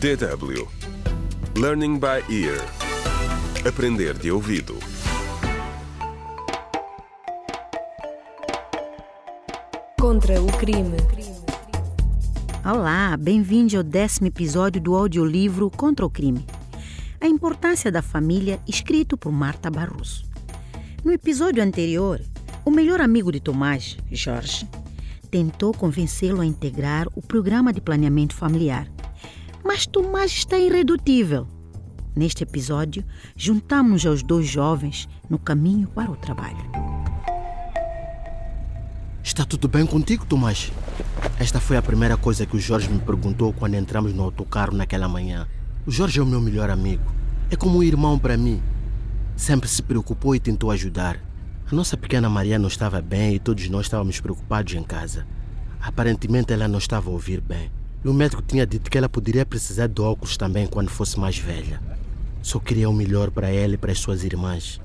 DW Learning by Ear Aprender de ouvido Contra o crime. Olá, bem-vindos ao décimo episódio do audiolivro Contra o Crime. A importância da família, escrito por Marta Barroso. No episódio anterior, o melhor amigo de Tomás, Jorge, tentou convencê-lo a integrar o programa de planeamento familiar. Mas Tomás está irredutível. Neste episódio, juntamos-nos aos dois jovens no caminho para o trabalho. Está tudo bem contigo, Tomás? Esta foi a primeira coisa que o Jorge me perguntou quando entramos no autocarro naquela manhã. O Jorge é o meu melhor amigo. É como um irmão para mim. Sempre se preocupou e tentou ajudar. A nossa pequena Maria não estava bem e todos nós estávamos preocupados em casa. Aparentemente ela não estava a ouvir bem. E o médico tinha dito que ela poderia precisar de óculos também quando fosse mais velha. Só queria o melhor para ela e para as suas irmãs.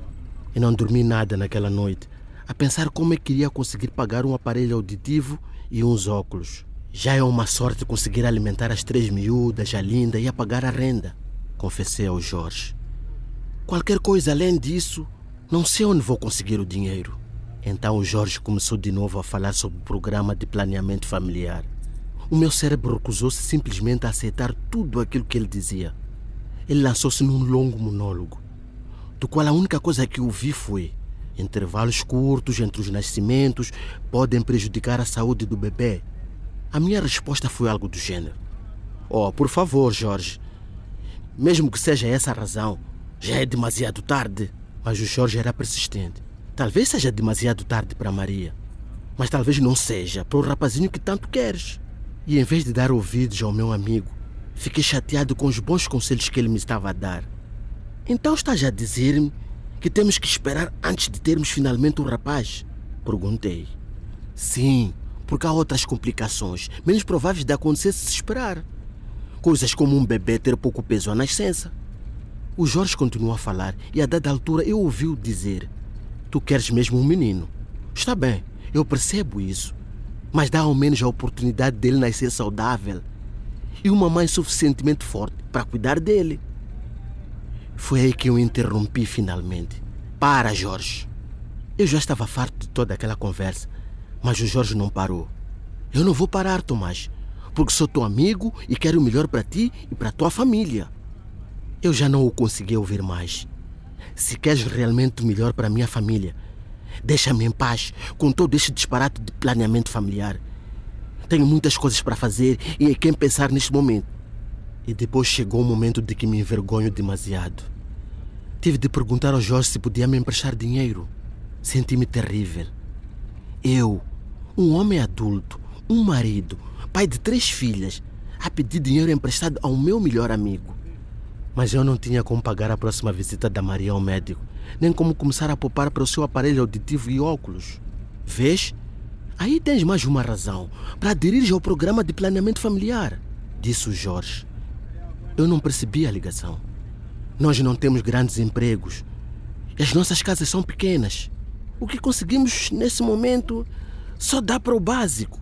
E não dormi nada naquela noite, a pensar como é que iria conseguir pagar um aparelho auditivo e uns óculos. Já é uma sorte conseguir alimentar as três miúdas, a linda e a pagar a renda, confessei ao Jorge. Qualquer coisa além disso, não sei onde vou conseguir o dinheiro. Então o Jorge começou de novo a falar sobre o programa de planeamento familiar. O meu cérebro recusou-se simplesmente a aceitar tudo aquilo que ele dizia. Ele lançou-se num longo monólogo, do qual a única coisa que ouvi foi: intervalos curtos entre os nascimentos podem prejudicar a saúde do bebê. A minha resposta foi algo do gênero: Oh, por favor, Jorge. Mesmo que seja essa a razão, já é demasiado tarde. Mas o Jorge era persistente. Talvez seja demasiado tarde para Maria, mas talvez não seja para o rapazinho que tanto queres. E em vez de dar ouvidos ao meu amigo, fiquei chateado com os bons conselhos que ele me estava a dar. Então estás a dizer-me que temos que esperar antes de termos finalmente o rapaz? Perguntei. Sim, porque há outras complicações, menos prováveis de acontecer se esperar. Coisas como um bebê ter pouco peso à nascença. O Jorge continuou a falar e a dada altura eu ouvi-o dizer: Tu queres mesmo um menino? Está bem, eu percebo isso. Mas dá ao menos a oportunidade dele nascer saudável e uma mãe suficientemente forte para cuidar dele. Foi aí que eu interrompi finalmente. Para, Jorge. Eu já estava farto de toda aquela conversa, mas o Jorge não parou. Eu não vou parar, Tomás, porque sou teu amigo e quero o melhor para ti e para tua família. Eu já não o consegui ouvir mais. Se queres realmente o melhor para minha família, deixa-me em paz com todo este disparate de planeamento familiar. Tenho muitas coisas para fazer e em quem pensar neste momento. E depois chegou o momento de que me envergonho demasiado. Tive de perguntar ao Jorge se podia me emprestar dinheiro. Senti-me terrível. Eu, um homem adulto, um marido, pai de três filhas, a pedir dinheiro emprestado ao meu melhor amigo. Mas eu não tinha como pagar a próxima visita da Maria ao médico, nem como começar a poupar para o seu aparelho auditivo e óculos. Vês? Aí tens mais uma razão para aderir ao programa de planeamento familiar, disse o Jorge. Eu não percebi a ligação. Nós não temos grandes empregos. As nossas casas são pequenas. O que conseguimos nesse momento só dá para o básico.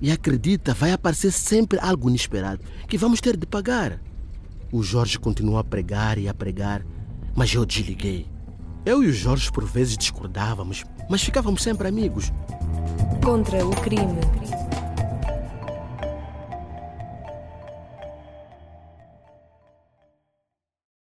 E acredita, vai aparecer sempre algo inesperado que vamos ter de pagar. O Jorge continuou a pregar e a pregar, mas eu desliguei. Eu e o Jorge por vezes discordávamos, mas ficávamos sempre amigos. Contra o crime.